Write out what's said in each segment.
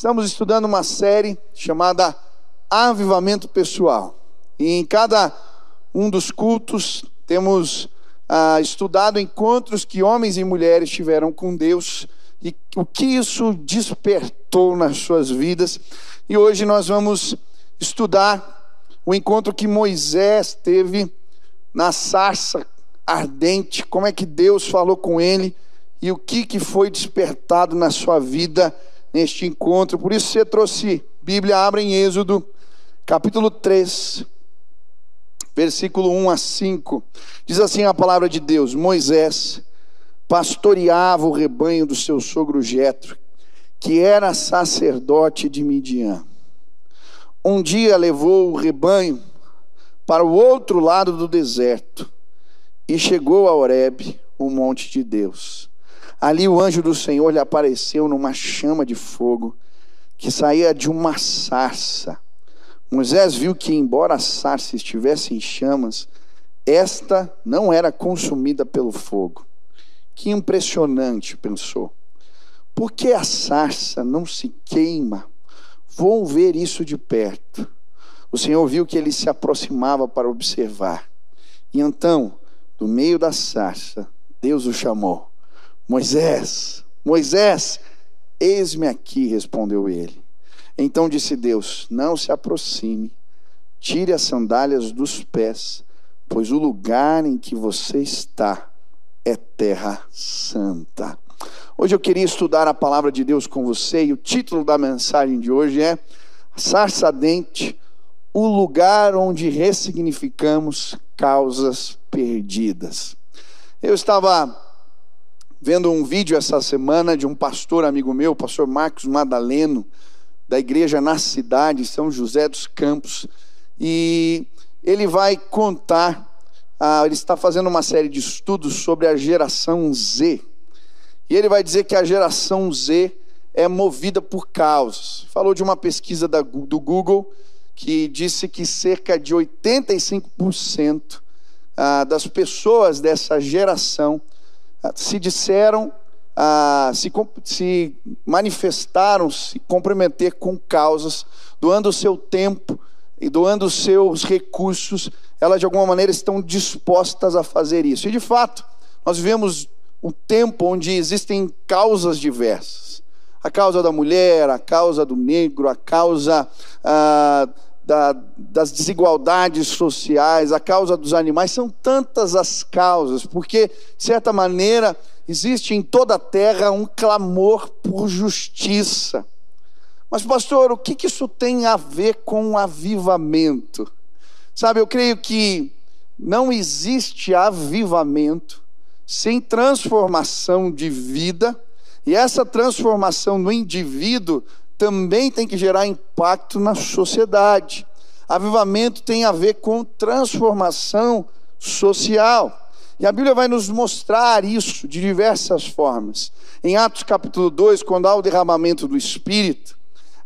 Estamos estudando uma série chamada Avivamento Pessoal. E em cada um dos cultos temos ah, estudado encontros que homens e mulheres tiveram com Deus e o que isso despertou nas suas vidas. E hoje nós vamos estudar o encontro que Moisés teve na sarça ardente, como é que Deus falou com ele e o que, que foi despertado na sua vida neste encontro. Por isso você trouxe Bíblia, abre em Êxodo, capítulo 3, versículo 1 a 5. Diz assim a palavra de Deus: Moisés pastoreava o rebanho do seu sogro Jetro, que era sacerdote de Midian. Um dia levou o rebanho para o outro lado do deserto e chegou a Horebe, o monte de Deus. Ali o anjo do Senhor lhe apareceu numa chama de fogo que saía de uma sarça. Moisés viu que, embora a sarça estivesse em chamas, esta não era consumida pelo fogo. Que impressionante, pensou. Por que a sarça não se queima? Vou ver isso de perto. O Senhor viu que ele se aproximava para observar. E então, do meio da sarça, Deus o chamou. Moisés, Moisés, eis-me aqui, respondeu ele. Então disse Deus: Não se aproxime, tire as sandálias dos pés, pois o lugar em que você está é terra santa. Hoje eu queria estudar a palavra de Deus com você e o título da mensagem de hoje é Sarça Dente, o lugar onde ressignificamos causas perdidas. Eu estava vendo um vídeo essa semana de um pastor amigo meu, pastor Marcos Madaleno, da igreja na cidade, São José dos Campos, e ele vai contar, ah, ele está fazendo uma série de estudos sobre a geração Z, e ele vai dizer que a geração Z é movida por causas. Falou de uma pesquisa da, do Google que disse que cerca de 85% ah, das pessoas dessa geração se disseram, ah, se, se manifestaram, se comprometer com causas, doando o seu tempo e doando os seus recursos, elas de alguma maneira estão dispostas a fazer isso. E de fato, nós vivemos um tempo onde existem causas diversas. A causa da mulher, a causa do negro, a causa ah, da, das desigualdades sociais, a causa dos animais, são tantas as causas, porque, de certa maneira, existe em toda a terra um clamor por justiça. Mas, pastor, o que, que isso tem a ver com avivamento? Sabe, eu creio que não existe avivamento sem transformação de vida, e essa transformação no indivíduo também tem que gerar impacto na sociedade. Avivamento tem a ver com transformação social. E a Bíblia vai nos mostrar isso de diversas formas. Em Atos capítulo 2, quando há o derramamento do Espírito,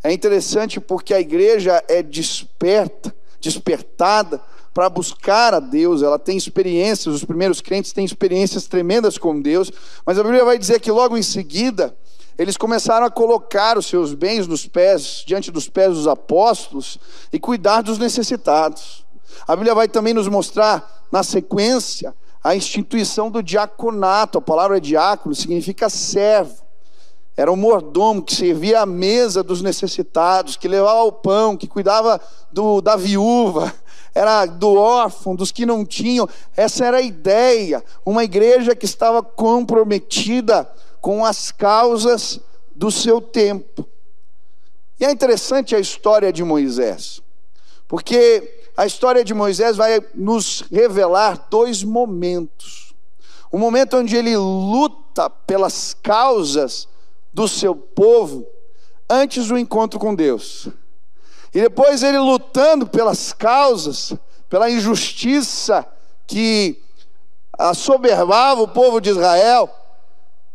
é interessante porque a igreja é desperta, despertada para buscar a Deus, ela tem experiências, os primeiros crentes têm experiências tremendas com Deus, mas a Bíblia vai dizer que logo em seguida, eles começaram a colocar os seus bens nos pés, diante dos pés dos apóstolos e cuidar dos necessitados. A Bíblia vai também nos mostrar, na sequência, a instituição do diaconato. A palavra diácono significa servo. Era um mordomo que servia à mesa dos necessitados, que levava o pão, que cuidava do, da viúva, era do órfão, dos que não tinham. Essa era a ideia. Uma igreja que estava comprometida com as causas do seu tempo. E é interessante a história de Moisés, porque a história de Moisés vai nos revelar dois momentos. O momento onde ele luta pelas causas do seu povo antes do encontro com Deus. E depois ele lutando pelas causas, pela injustiça que assoberbava o povo de Israel,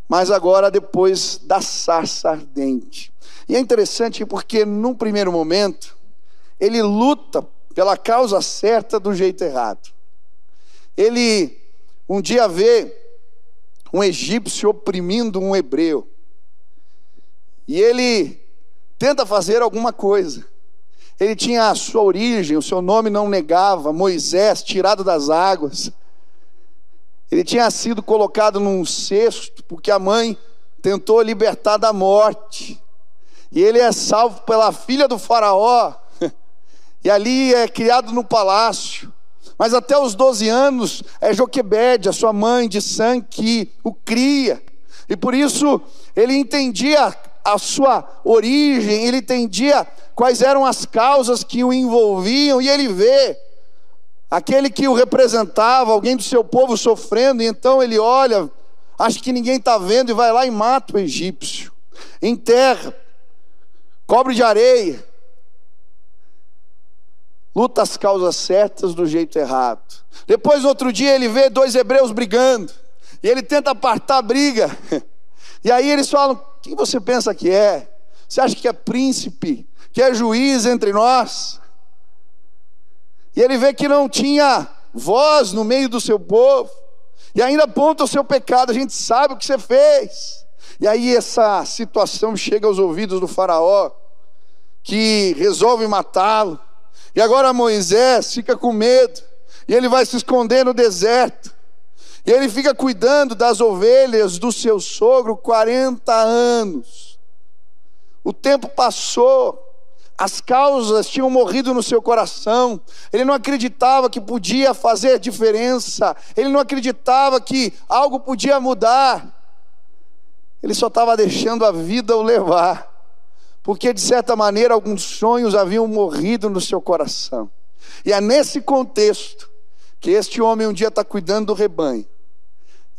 mas agora depois da sarça ardente. E é interessante porque, num primeiro momento, ele luta pela causa certa do jeito errado. Ele um dia vê um egípcio oprimindo um hebreu. E ele tenta fazer alguma coisa. Ele tinha a sua origem, o seu nome não negava, Moisés, tirado das águas. Ele tinha sido colocado num cesto, porque a mãe tentou libertar da morte. E ele é salvo pela filha do Faraó. E ali é criado no palácio. Mas até os 12 anos é Joquebede, a sua mãe de sangue, que o cria. E por isso ele entendia a sua origem, ele entendia quais eram as causas que o envolviam, e ele vê aquele que o representava, alguém do seu povo sofrendo, e então ele olha, acha que ninguém está vendo, e vai lá e mata o egípcio, enterra, cobre de areia, luta as causas certas do jeito errado. Depois, outro dia, ele vê dois hebreus brigando, e ele tenta apartar a briga, e aí eles falam: Quem você pensa que é? Você acha que é príncipe, que é juiz entre nós? E ele vê que não tinha voz no meio do seu povo. E ainda aponta o seu pecado, a gente sabe o que você fez. E aí essa situação chega aos ouvidos do faraó, que resolve matá-lo. E agora Moisés fica com medo, e ele vai se esconder no deserto. E ele fica cuidando das ovelhas do seu sogro 40 anos. O tempo passou, as causas tinham morrido no seu coração, ele não acreditava que podia fazer diferença, ele não acreditava que algo podia mudar, ele só estava deixando a vida o levar, porque de certa maneira alguns sonhos haviam morrido no seu coração, e é nesse contexto que este homem um dia está cuidando do rebanho,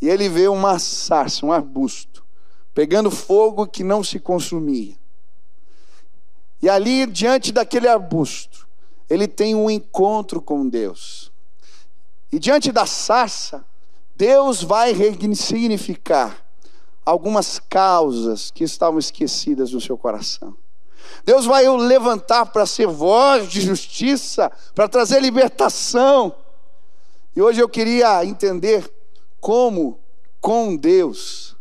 e ele vê uma sarça, um arbusto, pegando fogo que não se consumia. E ali, diante daquele arbusto, ele tem um encontro com Deus. E diante da sarça, Deus vai ressignificar algumas causas que estavam esquecidas no seu coração. Deus vai o levantar para ser voz de justiça, para trazer libertação. E hoje eu queria entender como, com Deus,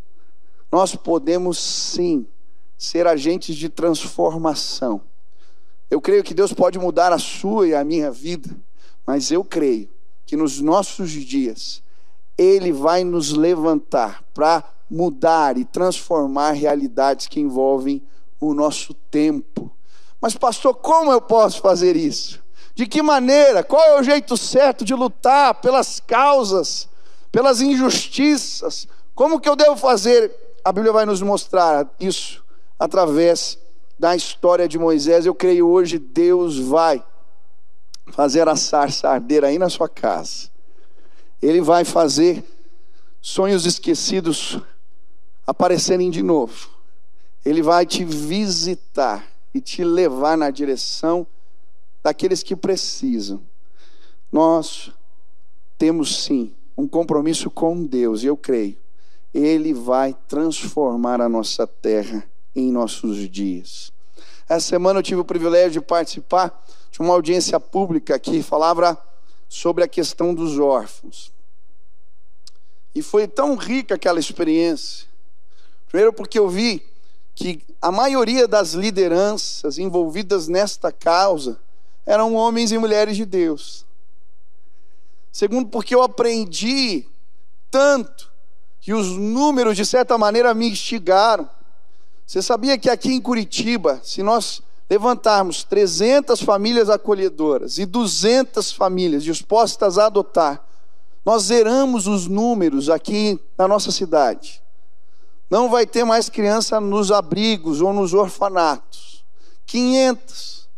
nós podemos sim ser agentes de transformação. Eu creio que Deus pode mudar a sua e a minha vida, mas eu creio que nos nossos dias Ele vai nos levantar para mudar e transformar realidades que envolvem o nosso tempo. Mas, pastor, como eu posso fazer isso? De que maneira? Qual é o jeito certo de lutar pelas causas, pelas injustiças? Como que eu devo fazer? A Bíblia vai nos mostrar isso através da história de Moisés. Eu creio hoje Deus vai fazer a sarça arder aí na sua casa. Ele vai fazer sonhos esquecidos aparecerem de novo. Ele vai te visitar e te levar na direção daqueles que precisam. Nós temos sim um compromisso com Deus, e eu creio, Ele vai transformar a nossa terra em nossos dias. Essa semana eu tive o privilégio de participar de uma audiência pública que falava sobre a questão dos órfãos. E foi tão rica aquela experiência. Primeiro, porque eu vi que a maioria das lideranças envolvidas nesta causa eram homens e mulheres de Deus. Segundo, porque eu aprendi tanto que os números, de certa maneira, me instigaram. Você sabia que aqui em Curitiba, se nós levantarmos 300 famílias acolhedoras e 200 famílias dispostas a adotar, nós zeramos os números aqui na nossa cidade. Não vai ter mais criança nos abrigos ou nos orfanatos. 500.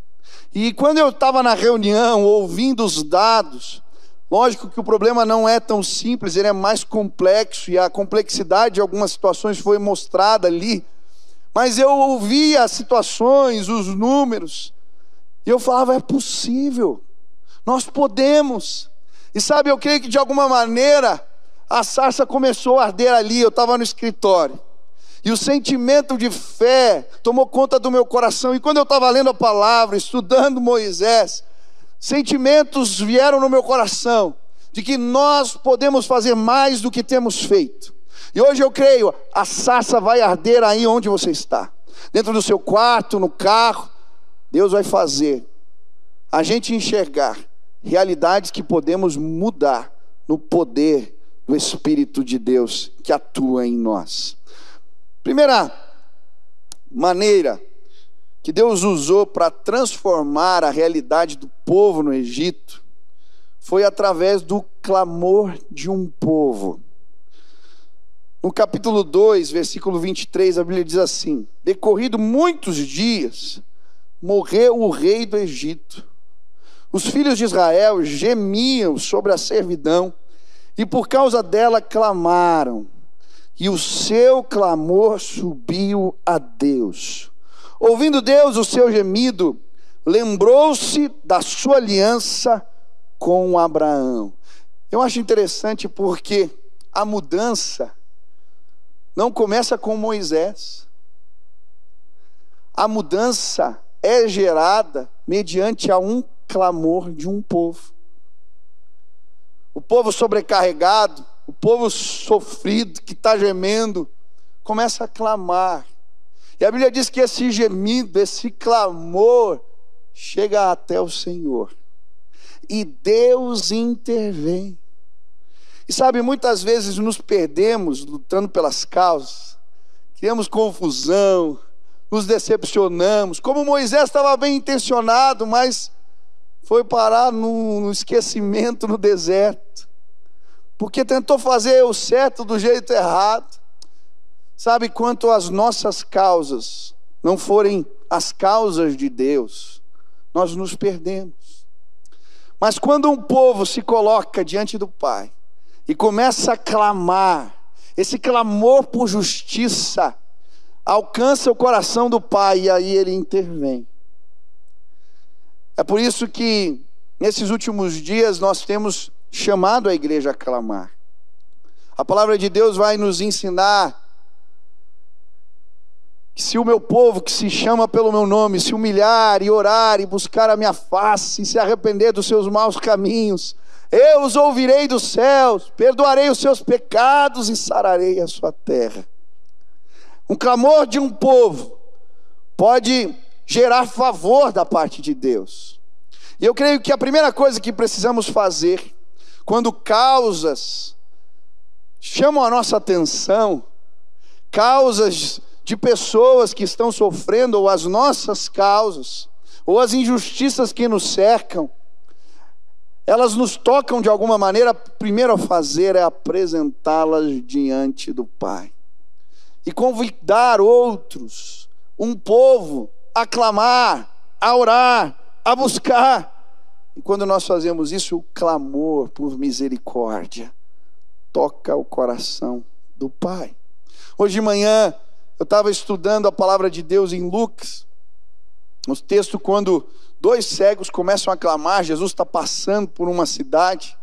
E quando eu estava na reunião, ouvindo os dados, lógico que o problema não é tão simples, ele é mais complexo e a complexidade de algumas situações foi mostrada ali mas eu ouvia as situações, os números, e eu falava: é possível, nós podemos. E sabe, eu creio que de alguma maneira a sarça começou a arder ali, eu estava no escritório. E o sentimento de fé tomou conta do meu coração. E quando eu estava lendo a palavra, estudando Moisés, sentimentos vieram no meu coração de que nós podemos fazer mais do que temos feito. E hoje eu creio, a sarça vai arder aí onde você está. dentro do seu quarto, no carro. Deus vai fazer a gente enxergar realidades que podemos mudar no poder do Espírito de Deus que atua em nós. Primeira maneira que Deus usou para transformar a realidade do povo no Egito foi através do clamor de um povo. No capítulo 2, versículo 23, a Bíblia diz assim: Decorrido muitos dias, morreu o rei do Egito. Os filhos de Israel gemiam sobre a servidão e por causa dela clamaram. E o seu clamor subiu a Deus. Ouvindo Deus o seu gemido, lembrou-se da sua aliança com Abraão. Eu acho interessante porque a mudança não começa com Moisés. A mudança é gerada mediante a um clamor de um povo. O povo sobrecarregado, o povo sofrido, que está gemendo, começa a clamar. E a Bíblia diz que esse gemido, esse clamor, chega até o Senhor. E Deus intervém. E sabe, muitas vezes nos perdemos lutando pelas causas, criamos confusão, nos decepcionamos. Como Moisés estava bem intencionado, mas foi parar no, no esquecimento no deserto, porque tentou fazer o certo do jeito errado. Sabe quanto as nossas causas não forem as causas de Deus, nós nos perdemos. Mas quando um povo se coloca diante do Pai e começa a clamar, esse clamor por justiça alcança o coração do Pai e aí ele intervém. É por isso que nesses últimos dias nós temos chamado a igreja a clamar. A palavra de Deus vai nos ensinar que se o meu povo que se chama pelo meu nome se humilhar e orar e buscar a minha face e se arrepender dos seus maus caminhos, eu os ouvirei dos céus, perdoarei os seus pecados e sararei a sua terra. Um clamor de um povo pode gerar favor da parte de Deus. E eu creio que a primeira coisa que precisamos fazer, quando causas chamam a nossa atenção, causas de pessoas que estão sofrendo, ou as nossas causas, ou as injustiças que nos cercam, elas nos tocam de alguma maneira, primeiro a fazer é apresentá-las diante do Pai. E convidar outros, um povo, a clamar, a orar, a buscar. E quando nós fazemos isso, o clamor por misericórdia toca o coração do Pai. Hoje de manhã, eu estava estudando a palavra de Deus em Lucas, no texto quando dois cegos começam a clamar, Jesus está passando por uma cidade,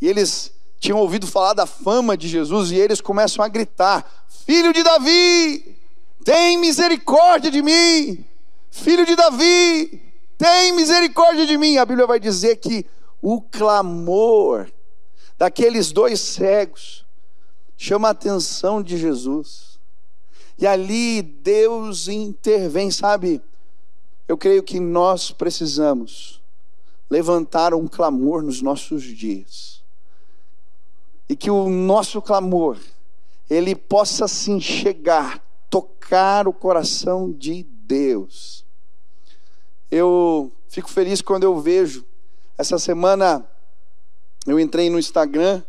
e eles tinham ouvido falar da fama de Jesus, e eles começam a gritar: Filho de Davi, tem misericórdia de mim, filho de Davi, tem misericórdia de mim. A Bíblia vai dizer que o clamor daqueles dois cegos chama a atenção de Jesus. E ali Deus intervém, sabe? Eu creio que nós precisamos levantar um clamor nos nossos dias. E que o nosso clamor, ele possa sim chegar, tocar o coração de Deus. Eu fico feliz quando eu vejo, essa semana eu entrei no Instagram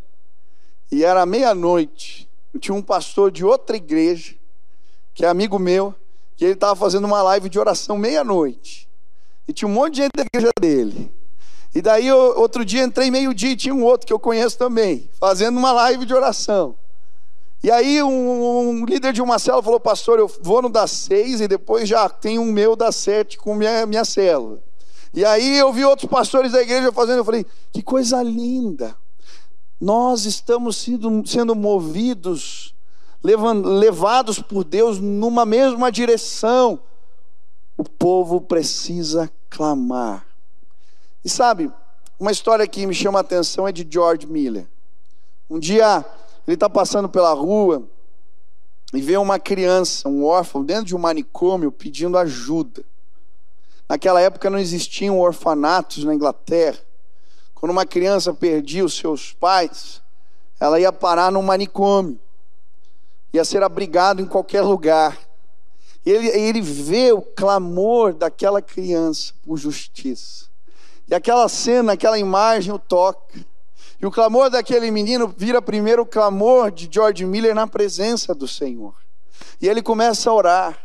e era meia-noite. Tinha um pastor de outra igreja que é amigo meu, que ele estava fazendo uma live de oração meia-noite. E tinha um monte de gente da igreja dele. E daí, eu, outro dia, entrei meio-dia e tinha um outro que eu conheço também, fazendo uma live de oração. E aí, um, um líder de uma célula falou: Pastor, eu vou no das seis e depois já tem um meu das sete com minha, minha célula. E aí, eu vi outros pastores da igreja fazendo, eu falei: Que coisa linda. Nós estamos sendo, sendo movidos levados por Deus numa mesma direção, o povo precisa clamar. E sabe, uma história que me chama a atenção é de George Miller. Um dia ele está passando pela rua e vê uma criança, um órfão, dentro de um manicômio pedindo ajuda. Naquela época não existiam orfanatos na Inglaterra. Quando uma criança perdia os seus pais, ela ia parar num manicômio, ia ser abrigado em qualquer lugar. Ele, ele vê o clamor daquela criança por justiça. E aquela cena, aquela imagem o toca. E o clamor daquele menino vira primeiro o clamor de George Miller na presença do Senhor. E ele começa a orar.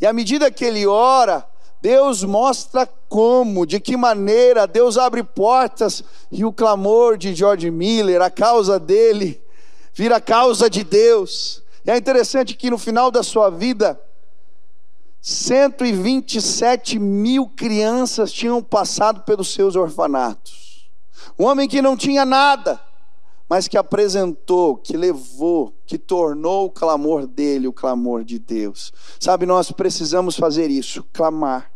E à medida que ele ora, Deus mostra como, de que maneira Deus abre portas e o clamor de George Miller, a causa dele, vira a causa de Deus. E é interessante que no final da sua vida, 127 mil crianças tinham passado pelos seus orfanatos. Um homem que não tinha nada, mas que apresentou, que levou, que tornou o clamor dele o clamor de Deus. Sabe, nós precisamos fazer isso, clamar.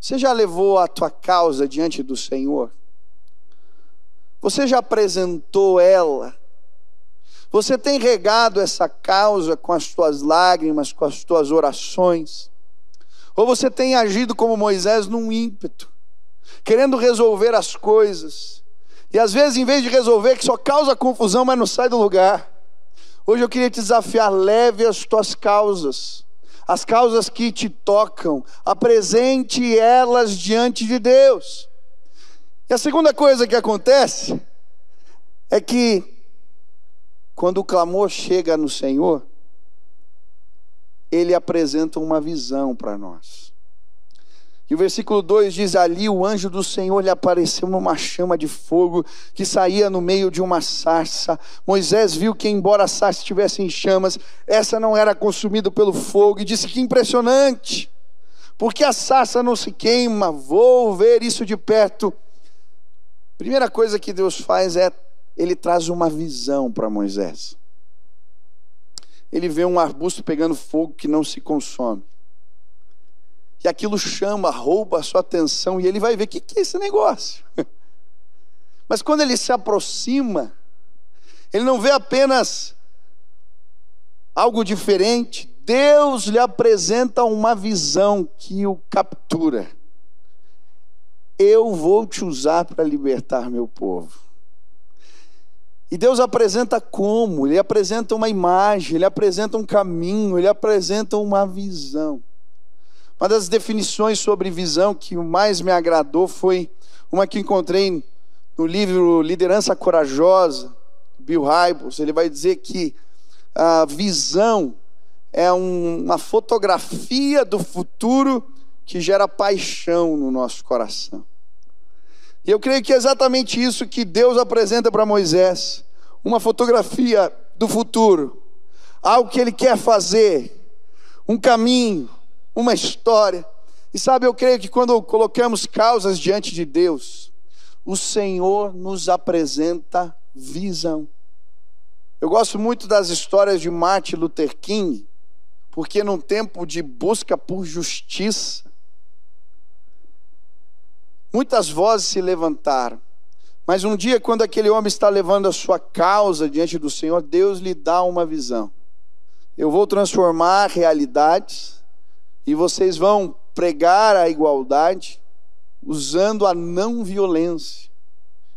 Você já levou a tua causa diante do Senhor? Você já apresentou ela? Você tem regado essa causa com as tuas lágrimas, com as tuas orações? Ou você tem agido como Moisés num ímpeto, querendo resolver as coisas, e às vezes, em vez de resolver, que só causa confusão, mas não sai do lugar. Hoje eu queria te desafiar: leve as tuas causas, as causas que te tocam, apresente elas diante de Deus. E a segunda coisa que acontece é que, quando o clamor chega no Senhor, Ele apresenta uma visão para nós. E o versículo 2 diz: Ali o anjo do Senhor lhe apareceu numa chama de fogo que saía no meio de uma sarça. Moisés viu que, embora a sarça estivesse em chamas, essa não era consumida pelo fogo, e disse: Que impressionante! Porque a sarça não se queima, vou ver isso de perto. Primeira coisa que Deus faz é, ele traz uma visão para Moisés. Ele vê um arbusto pegando fogo que não se consome e aquilo chama, rouba a sua atenção, e ele vai ver o que, que é esse negócio. Mas quando ele se aproxima, ele não vê apenas algo diferente, Deus lhe apresenta uma visão que o captura. Eu vou te usar para libertar meu povo. E Deus apresenta como? Ele apresenta uma imagem, ele apresenta um caminho, ele apresenta uma visão. Uma das definições sobre visão que mais me agradou foi uma que encontrei no livro Liderança Corajosa, Bill Hybels. Ele vai dizer que a visão é uma fotografia do futuro que gera paixão no nosso coração. E eu creio que é exatamente isso que Deus apresenta para Moisés: uma fotografia do futuro, algo que ele quer fazer, um caminho, uma história. E sabe, eu creio que quando colocamos causas diante de Deus, o Senhor nos apresenta visão. Eu gosto muito das histórias de Martin Luther King, porque num tempo de busca por justiça, muitas vozes se levantaram. Mas um dia, quando aquele homem está levando a sua causa diante do Senhor, Deus lhe dá uma visão. Eu vou transformar realidades e vocês vão pregar a igualdade usando a não violência.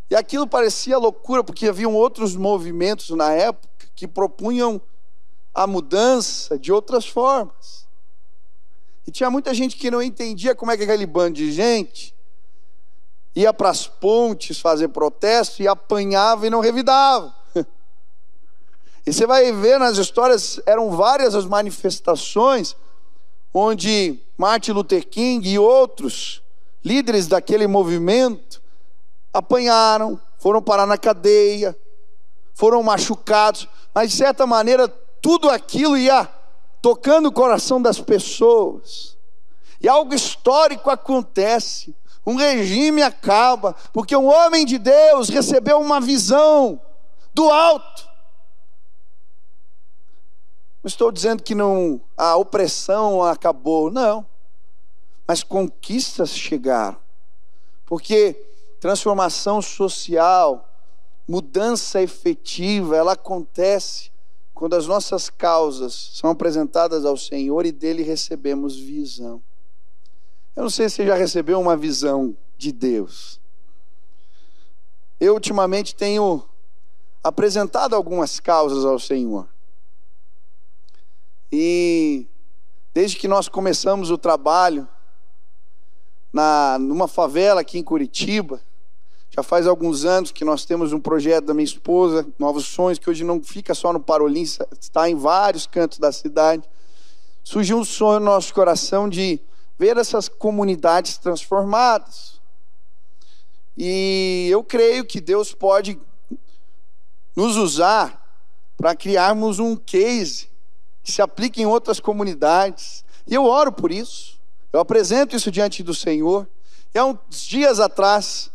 E aquilo parecia loucura, porque haviam outros movimentos na época que propunham a mudança de outras formas. E tinha muita gente que não entendia como é que aquele bando de gente ia para as pontes fazer protesto e apanhava e não revidava. E você vai ver nas histórias, eram várias as manifestações onde Martin Luther King e outros líderes daquele movimento apanharam, foram parar na cadeia, foram machucados, mas de certa maneira tudo aquilo ia tocando o coração das pessoas. E algo histórico acontece. Um regime acaba, porque um homem de Deus recebeu uma visão do alto. Não estou dizendo que não a opressão acabou, não. Mas conquistas chegaram. Porque transformação social, mudança efetiva, ela acontece quando as nossas causas são apresentadas ao Senhor e dele recebemos visão. Eu não sei se você já recebeu uma visão de Deus. Eu ultimamente tenho apresentado algumas causas ao Senhor. E desde que nós começamos o trabalho na numa favela aqui em Curitiba, já faz alguns anos que nós temos um projeto da minha esposa, Novos Sonhos, que hoje não fica só no Parolim, está em vários cantos da cidade. Surgiu um sonho no nosso coração de ver essas comunidades transformadas. E eu creio que Deus pode nos usar para criarmos um case que se aplique em outras comunidades. E eu oro por isso. Eu apresento isso diante do Senhor. E há uns dias atrás,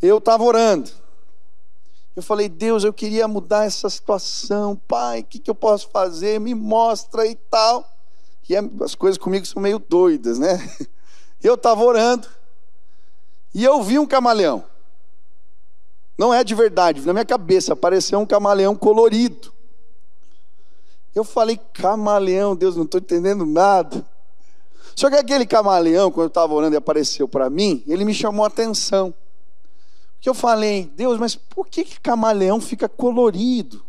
eu estava orando. Eu falei, Deus, eu queria mudar essa situação. Pai, o que, que eu posso fazer? Me mostra e tal. E é, as coisas comigo são meio doidas, né? Eu estava orando. E eu vi um camaleão. Não é de verdade, na minha cabeça apareceu um camaleão colorido. Eu falei, camaleão, Deus, não estou entendendo nada. Só que aquele camaleão, quando eu estava orando e apareceu para mim, ele me chamou a atenção. Porque eu falei, Deus, mas por que, que camaleão fica colorido?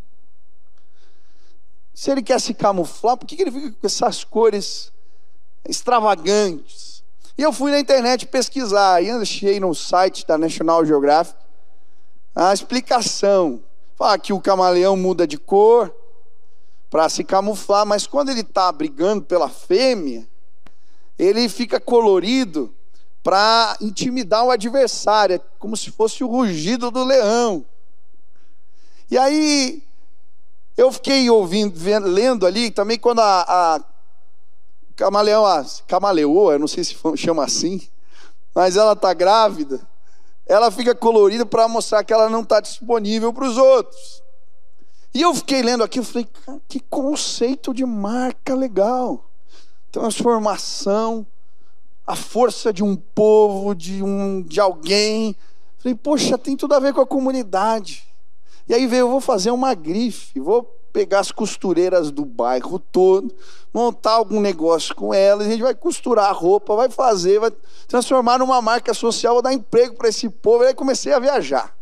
Se ele quer se camuflar, por que, ele fica com essas cores extravagantes? E eu fui na internet pesquisar, e achei no site da National Geographic a explicação. Fala que o camaleão muda de cor para se camuflar, mas quando ele está brigando pela fêmea, ele fica colorido para intimidar o adversário, é como se fosse o rugido do leão. E aí eu fiquei ouvindo, vendo, lendo ali também quando a, a camaleão, a camaleoa, eu não sei se chama assim, mas ela está grávida, ela fica colorida para mostrar que ela não está disponível para os outros. E eu fiquei lendo aqui, eu falei, que conceito de marca legal. Transformação, a força de um povo, de, um, de alguém. Falei, poxa, tem tudo a ver com a comunidade. E aí veio, eu vou fazer uma grife, vou pegar as costureiras do bairro todo, montar algum negócio com elas, a gente vai costurar a roupa, vai fazer, vai transformar numa marca social, vou dar emprego para esse povo. E aí comecei a viajar.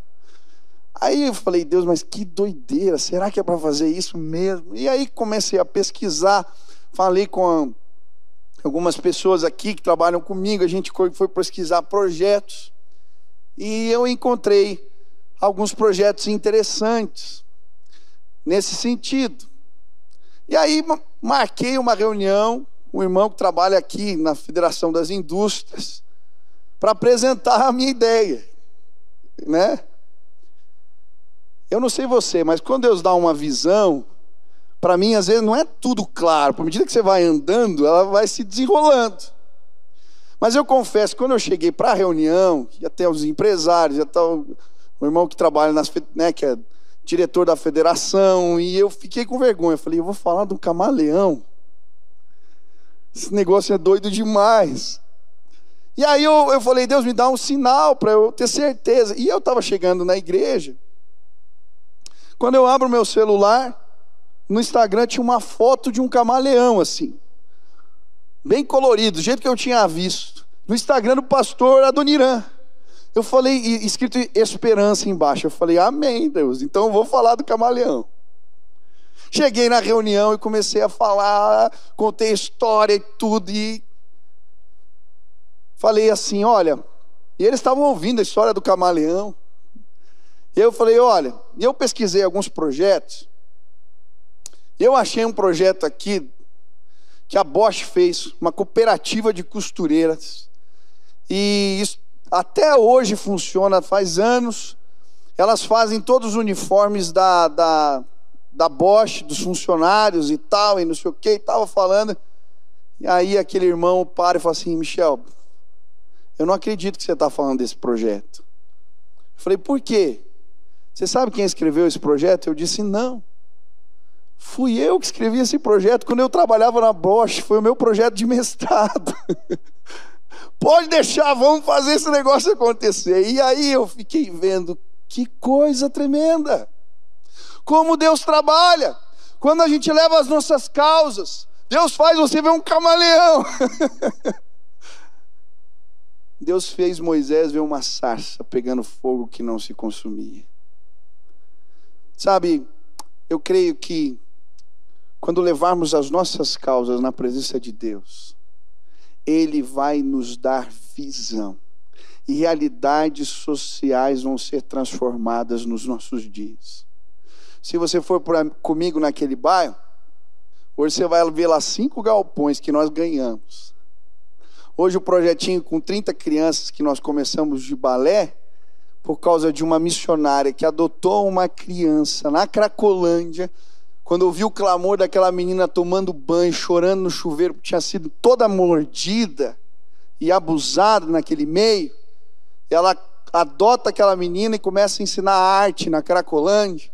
Aí eu falei, Deus, mas que doideira, será que é para fazer isso mesmo? E aí comecei a pesquisar, falei com algumas pessoas aqui que trabalham comigo, a gente foi pesquisar projetos e eu encontrei alguns projetos interessantes nesse sentido. E aí marquei uma reunião com um irmão que trabalha aqui na Federação das Indústrias para apresentar a minha ideia, né? Eu não sei você, mas quando Deus dá uma visão, para mim, às vezes, não é tudo claro. À medida que você vai andando, ela vai se desenrolando. Mas eu confesso, quando eu cheguei para a reunião, ia ter os empresários, ia o, o irmão que trabalha, nas, né, que é diretor da federação, e eu fiquei com vergonha. Eu falei, eu vou falar do camaleão. Esse negócio é doido demais. E aí eu, eu falei, Deus, me dá um sinal para eu ter certeza. E eu estava chegando na igreja. Quando eu abro meu celular, no Instagram tinha uma foto de um camaleão assim, bem colorido, do jeito que eu tinha visto. No Instagram do pastor Adoniran. Eu falei, escrito esperança embaixo. Eu falei, amém, Deus. Então eu vou falar do camaleão. Cheguei na reunião e comecei a falar, contei a história e tudo. E falei assim: olha. E eles estavam ouvindo a história do camaleão. E eu falei: olha. Eu pesquisei alguns projetos. Eu achei um projeto aqui que a Bosch fez, uma cooperativa de costureiras. E isso até hoje funciona, faz anos. Elas fazem todos os uniformes da, da, da Bosch, dos funcionários e tal, e não sei o que, e estava falando. E aí aquele irmão para e fala assim, Michel, eu não acredito que você está falando desse projeto. Eu falei, por quê? Você sabe quem escreveu esse projeto? Eu disse, não. Fui eu que escrevi esse projeto quando eu trabalhava na Bosch, foi o meu projeto de mestrado. Pode deixar, vamos fazer esse negócio acontecer. E aí eu fiquei vendo que coisa tremenda. Como Deus trabalha, quando a gente leva as nossas causas, Deus faz você ver um camaleão. Deus fez Moisés ver uma sarça pegando fogo que não se consumia. Sabe, eu creio que quando levarmos as nossas causas na presença de Deus, Ele vai nos dar visão e realidades sociais vão ser transformadas nos nossos dias. Se você for pra, comigo naquele bairro, hoje você vai ver lá cinco galpões que nós ganhamos. Hoje o projetinho com 30 crianças que nós começamos de balé, por causa de uma missionária que adotou uma criança na Cracolândia, quando ouviu o clamor daquela menina tomando banho, chorando no chuveiro, porque tinha sido toda mordida e abusada naquele meio, ela adota aquela menina e começa a ensinar arte na Cracolândia.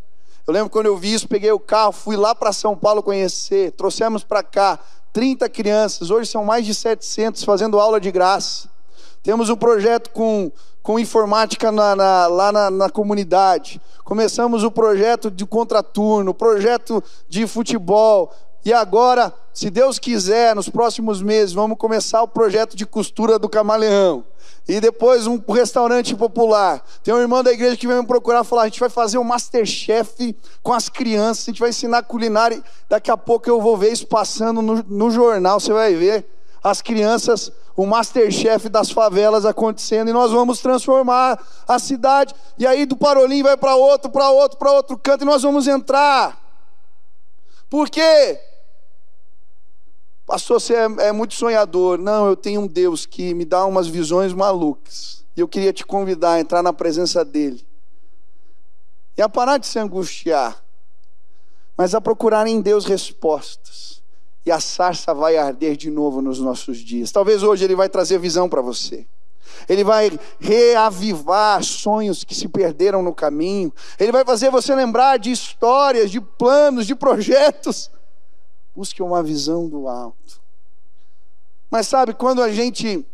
Eu lembro quando eu vi isso, peguei o carro, fui lá para São Paulo conhecer, trouxemos para cá 30 crianças, hoje são mais de 700 fazendo aula de graça. Temos um projeto com, com informática na, na, lá na, na, comunidade. Começamos o projeto de contraturno, projeto de futebol. E agora, se Deus quiser, nos próximos meses, vamos começar o projeto de costura do camaleão. E depois um restaurante popular. Tem um irmão da igreja que veio me procurar falar: a gente vai fazer um masterchef com as crianças, a gente vai ensinar culinária. Daqui a pouco eu vou ver isso passando no, no jornal, você vai ver as crianças o Masterchef das favelas acontecendo e nós vamos transformar a cidade. E aí do Parolim vai para outro, para outro, para outro canto e nós vamos entrar. Por quê? Pastor, você é, é muito sonhador. Não, eu tenho um Deus que me dá umas visões malucas. E eu queria te convidar a entrar na presença dEle. E a parar de se angustiar, mas a procurar em Deus respostas e a sarça vai arder de novo nos nossos dias. Talvez hoje ele vai trazer visão para você. Ele vai reavivar sonhos que se perderam no caminho. Ele vai fazer você lembrar de histórias, de planos, de projetos. Busque uma visão do alto. Mas sabe, quando a gente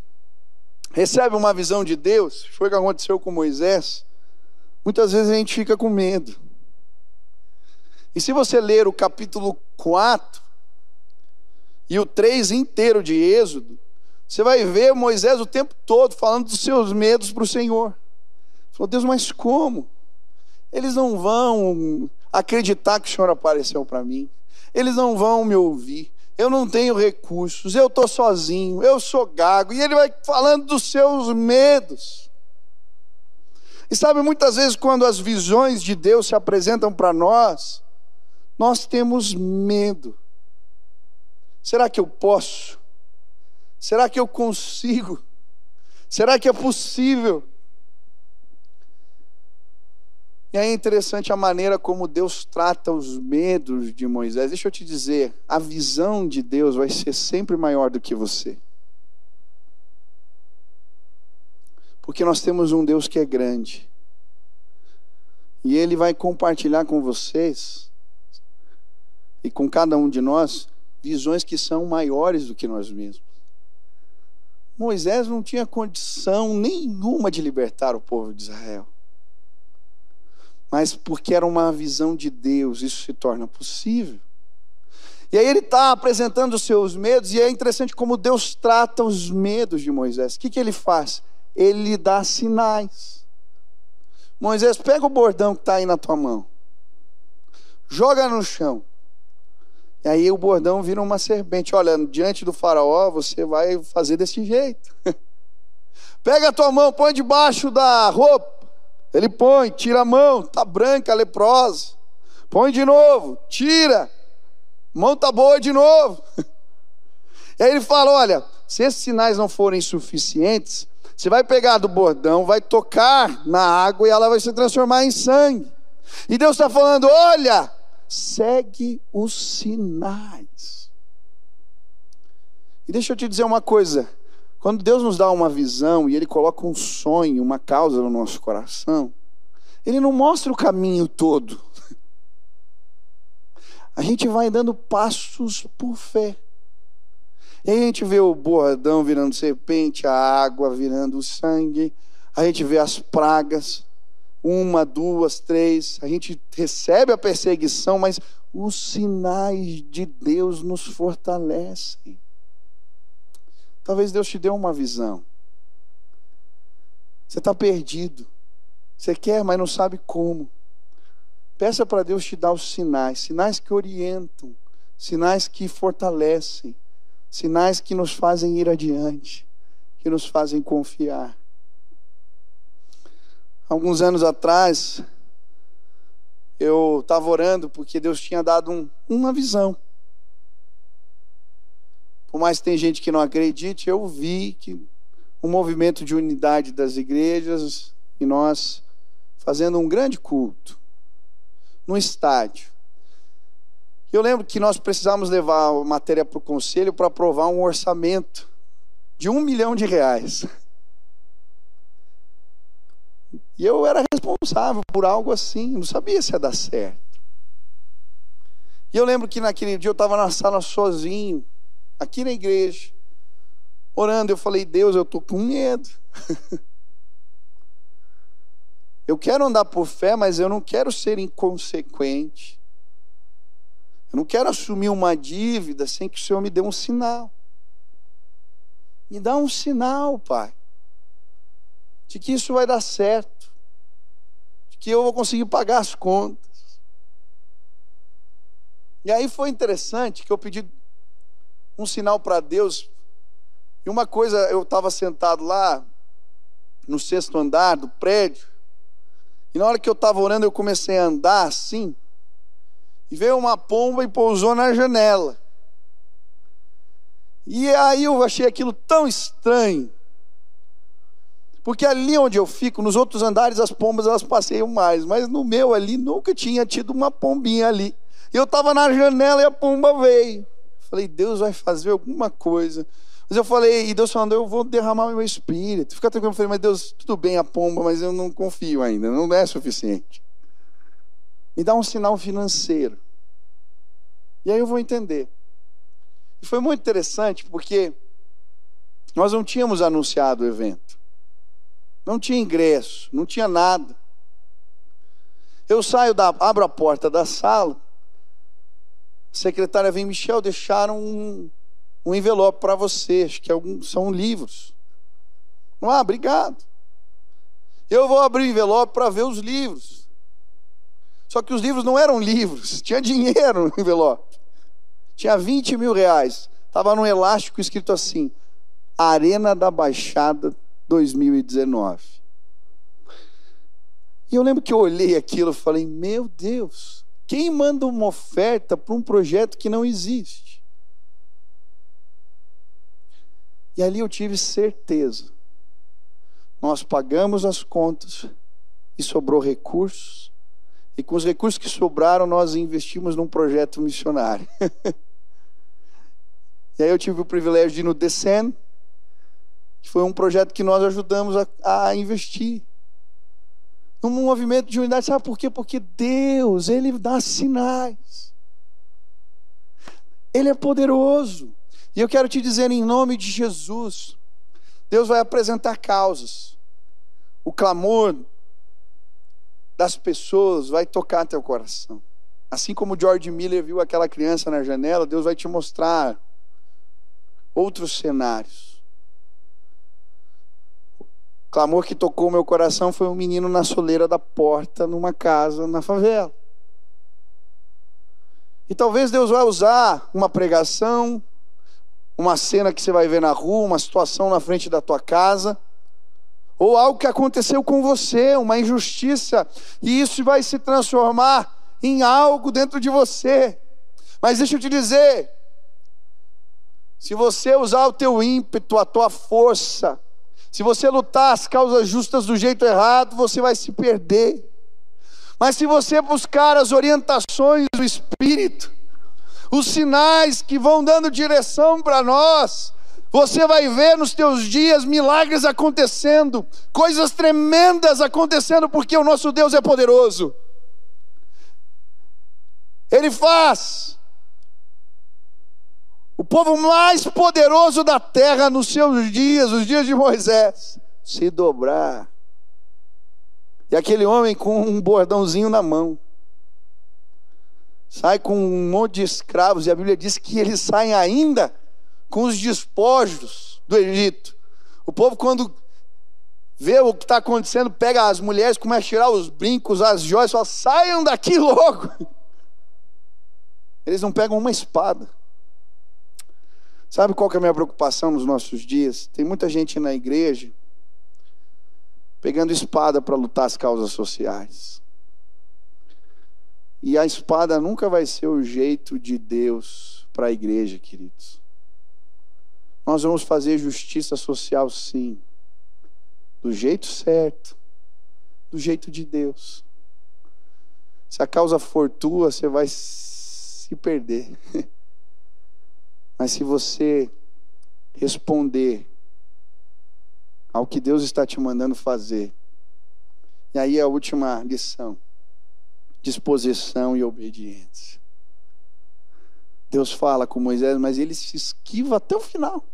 recebe uma visão de Deus, foi o que aconteceu com Moisés, muitas vezes a gente fica com medo. E se você ler o capítulo 4, e o 3 inteiro de Êxodo, você vai ver Moisés o tempo todo falando dos seus medos para o Senhor. Falou, Deus, mas como? Eles não vão acreditar que o Senhor apareceu para mim. Eles não vão me ouvir. Eu não tenho recursos. Eu estou sozinho. Eu sou gago. E ele vai falando dos seus medos. E sabe, muitas vezes, quando as visões de Deus se apresentam para nós, nós temos medo. Será que eu posso? Será que eu consigo? Será que é possível? E aí é interessante a maneira como Deus trata os medos de Moisés. Deixa eu te dizer, a visão de Deus vai ser sempre maior do que você. Porque nós temos um Deus que é grande. E Ele vai compartilhar com vocês e com cada um de nós visões que são maiores do que nós mesmos. Moisés não tinha condição nenhuma de libertar o povo de Israel. Mas porque era uma visão de Deus, isso se torna possível. E aí ele está apresentando os seus medos, e é interessante como Deus trata os medos de Moisés. O que, que ele faz? Ele lhe dá sinais. Moisés, pega o bordão que está aí na tua mão, joga no chão. E aí o bordão vira uma serpente. Olha, diante do faraó, você vai fazer desse jeito. Pega a tua mão, põe debaixo da roupa. Ele põe, tira a mão, tá branca, leprosa. Põe de novo, tira. Mão tá boa de novo. E aí ele fala: olha, se esses sinais não forem suficientes, você vai pegar do bordão, vai tocar na água e ela vai se transformar em sangue. E Deus está falando: olha, segue os sinais. E deixa eu te dizer uma coisa: quando Deus nos dá uma visão e Ele coloca um sonho, uma causa no nosso coração, Ele não mostra o caminho todo. A gente vai dando passos por fé. E aí a gente vê o bordão virando serpente, a água virando sangue, a gente vê as pragas, uma, duas, três, a gente recebe a perseguição, mas os sinais de Deus nos fortalecem. Talvez Deus te dê uma visão. Você está perdido. Você quer, mas não sabe como. Peça para Deus te dar os sinais, sinais que orientam, sinais que fortalecem, sinais que nos fazem ir adiante, que nos fazem confiar. Alguns anos atrás, eu estava orando porque Deus tinha dado um, uma visão. Por mais que tem gente que não acredite, eu vi que um movimento de unidade das igrejas e nós fazendo um grande culto no estádio. Eu lembro que nós precisávamos levar a matéria para o conselho para aprovar um orçamento de um milhão de reais. E eu era responsável por algo assim, não sabia se ia dar certo. E eu lembro que naquele dia eu estava na sala sozinho, aqui na igreja, orando. Eu falei, Deus, eu estou com medo. eu quero andar por fé, mas eu não quero ser inconsequente. Eu não quero assumir uma dívida sem que o Senhor me dê um sinal. Me dá um sinal, Pai, de que isso vai dar certo que eu vou conseguir pagar as contas. E aí foi interessante que eu pedi um sinal para Deus. E uma coisa, eu estava sentado lá no sexto andar do prédio. E na hora que eu estava orando, eu comecei a andar assim. E veio uma pomba e pousou na janela. E aí eu achei aquilo tão estranho. Porque ali onde eu fico, nos outros andares, as pombas elas passeiam mais, mas no meu ali nunca tinha tido uma pombinha ali. Eu estava na janela e a pomba veio. Falei, Deus vai fazer alguma coisa. Mas eu falei, e Deus falando, eu vou derramar meu espírito. Fica tranquilo, eu falei, mas Deus, tudo bem a pomba, mas eu não confio ainda, não é suficiente. Me dá um sinal financeiro. E aí eu vou entender. E foi muito interessante porque nós não tínhamos anunciado o evento. Não tinha ingresso, não tinha nada. Eu saio da, abro a porta da sala. A secretária vem, Michel, deixaram um, um envelope para você. Acho que algum, são livros. Ah, obrigado. Eu vou abrir o envelope para ver os livros. Só que os livros não eram livros, tinha dinheiro no envelope. Tinha 20 mil reais. Estava num elástico escrito assim: Arena da Baixada 2019. E eu lembro que eu olhei aquilo e falei: Meu Deus, quem manda uma oferta para um projeto que não existe? E ali eu tive certeza. Nós pagamos as contas e sobrou recursos. E com os recursos que sobraram, nós investimos num projeto missionário. e aí eu tive o privilégio de ir no Descend, que foi um projeto que nós ajudamos a, a investir. Num movimento de unidade, sabe por quê? Porque Deus, Ele dá sinais. Ele é poderoso. E eu quero te dizer em nome de Jesus, Deus vai apresentar causas. O clamor das pessoas vai tocar teu coração. Assim como George Miller viu aquela criança na janela, Deus vai te mostrar outros cenários. Clamor que tocou meu coração foi um menino na soleira da porta, numa casa na favela. E talvez Deus vai usar uma pregação, uma cena que você vai ver na rua, uma situação na frente da tua casa, ou algo que aconteceu com você, uma injustiça, e isso vai se transformar em algo dentro de você. Mas deixa eu te dizer, se você usar o teu ímpeto, a tua força, se você lutar as causas justas do jeito errado, você vai se perder. Mas se você buscar as orientações do Espírito, os sinais que vão dando direção para nós, você vai ver nos teus dias milagres acontecendo, coisas tremendas acontecendo, porque o nosso Deus é poderoso. Ele faz o povo mais poderoso da terra nos seus dias, os dias de Moisés, se dobrar E aquele homem com um bordãozinho na mão. Sai com um monte de escravos, e a Bíblia diz que eles saem ainda com os despojos do Egito. O povo, quando vê o que está acontecendo, pega as mulheres, começa a tirar os brincos, as joias, fala: saiam daqui logo. Eles não pegam uma espada. Sabe qual que é a minha preocupação nos nossos dias? Tem muita gente na igreja pegando espada para lutar as causas sociais. E a espada nunca vai ser o jeito de Deus para a igreja, queridos. Nós vamos fazer justiça social, sim, do jeito certo, do jeito de Deus. Se a causa for tua, você vai se perder. Mas se você responder ao que Deus está te mandando fazer, e aí a última lição: disposição e obediência. Deus fala com Moisés, mas ele se esquiva até o final.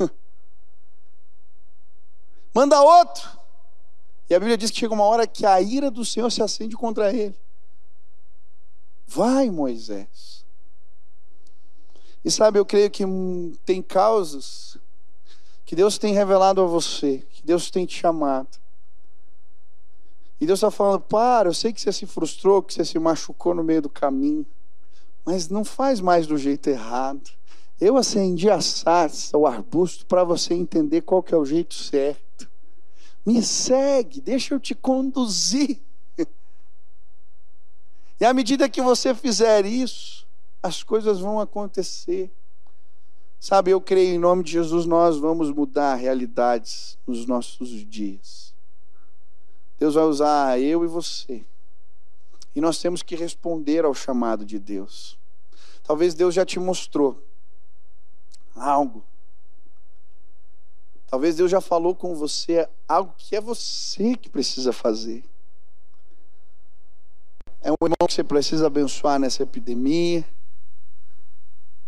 Manda outro. E a Bíblia diz que chega uma hora que a ira do Senhor se acende contra ele. Vai, Moisés. E sabe, eu creio que tem causas que Deus tem revelado a você, que Deus tem te chamado. E Deus está falando: para, eu sei que você se frustrou, que você se machucou no meio do caminho, mas não faz mais do jeito errado. Eu acendi a sarça, o arbusto, para você entender qual que é o jeito certo. Me segue, deixa eu te conduzir. E à medida que você fizer isso, as coisas vão acontecer. Sabe, eu creio em nome de Jesus, nós vamos mudar realidades nos nossos dias. Deus vai usar eu e você. E nós temos que responder ao chamado de Deus. Talvez Deus já te mostrou algo. Talvez Deus já falou com você algo que é você que precisa fazer. É um irmão que você precisa abençoar nessa epidemia.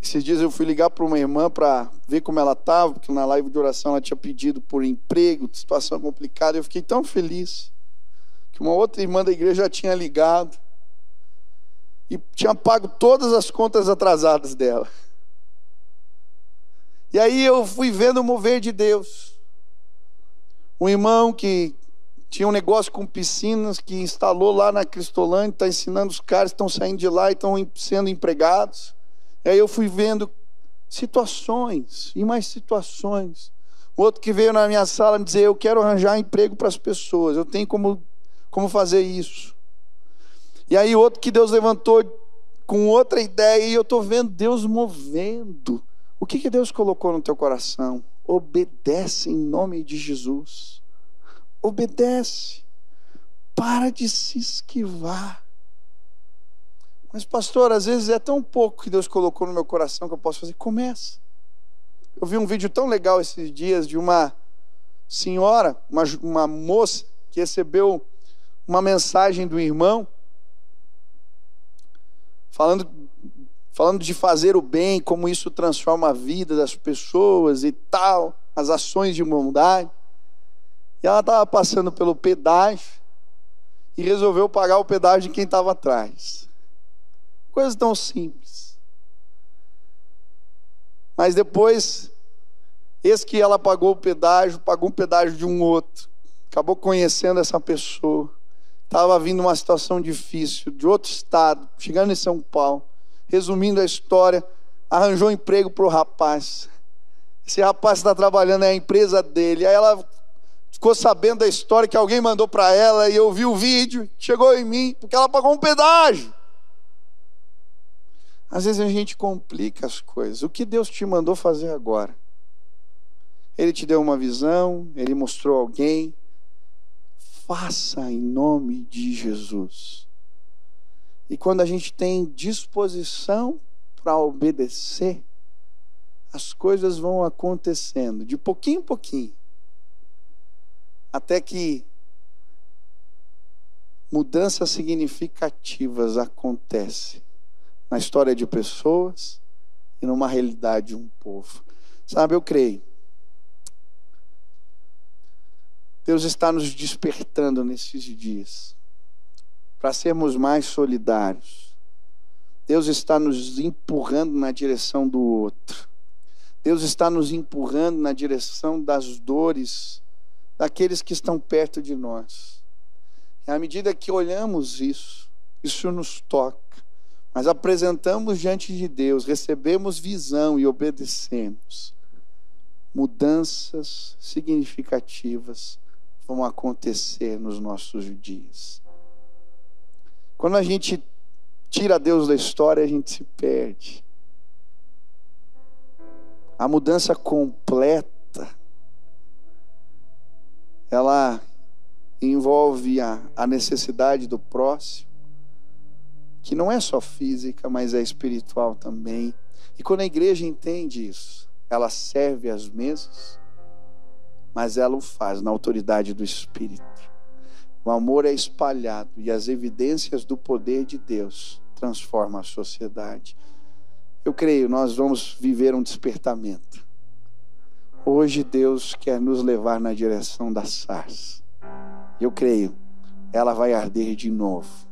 Esses dias eu fui ligar para uma irmã para ver como ela estava, porque na live de oração ela tinha pedido por emprego, situação complicada. Eu fiquei tão feliz que uma outra irmã da igreja já tinha ligado e tinha pago todas as contas atrasadas dela. E aí eu fui vendo o mover de Deus. Um irmão que tinha um negócio com piscinas que instalou lá na Cristolândia, está ensinando os caras, estão saindo de lá e estão sendo empregados. E aí eu fui vendo situações e mais situações. Outro que veio na minha sala me dizer: Eu quero arranjar emprego para as pessoas, eu tenho como, como fazer isso. E aí outro que Deus levantou com outra ideia e eu estou vendo Deus movendo. O que, que Deus colocou no teu coração? Obedece em nome de Jesus. Obedece. Para de se esquivar. Mas, pastor, às vezes é tão pouco que Deus colocou no meu coração que eu posso fazer. Começa. Eu vi um vídeo tão legal esses dias de uma senhora, uma, uma moça, que recebeu uma mensagem do irmão falando, falando de fazer o bem, como isso transforma a vida das pessoas e tal, as ações de bondade. E ela estava passando pelo pedágio e resolveu pagar o pedágio de quem estava atrás. Coisa tão simples. Mas depois, eis que ela pagou o pedágio, pagou um pedágio de um outro. Acabou conhecendo essa pessoa. Estava vindo uma situação difícil, de outro estado, chegando em São Paulo. Resumindo a história, arranjou um emprego para o rapaz. Esse rapaz está trabalhando, é a empresa dele. Aí ela ficou sabendo da história que alguém mandou para ela e eu vi o vídeo, chegou em mim, porque ela pagou um pedágio. Às vezes a gente complica as coisas. O que Deus te mandou fazer agora? Ele te deu uma visão, ele mostrou alguém, faça em nome de Jesus. E quando a gente tem disposição para obedecer, as coisas vão acontecendo de pouquinho em pouquinho, até que mudanças significativas acontecem na história de pessoas e numa realidade de um povo. Sabe, eu creio Deus está nos despertando nesses dias para sermos mais solidários. Deus está nos empurrando na direção do outro. Deus está nos empurrando na direção das dores daqueles que estão perto de nós. E à medida que olhamos isso, isso nos toca. Mas apresentamos diante de Deus, recebemos visão e obedecemos. Mudanças significativas vão acontecer nos nossos dias. Quando a gente tira Deus da história, a gente se perde. A mudança completa, ela envolve a, a necessidade do próximo, que não é só física, mas é espiritual também. E quando a igreja entende isso, ela serve as mesas, mas ela o faz na autoridade do Espírito. O amor é espalhado e as evidências do poder de Deus transformam a sociedade. Eu creio, nós vamos viver um despertamento. Hoje Deus quer nos levar na direção da SARS. Eu creio, ela vai arder de novo.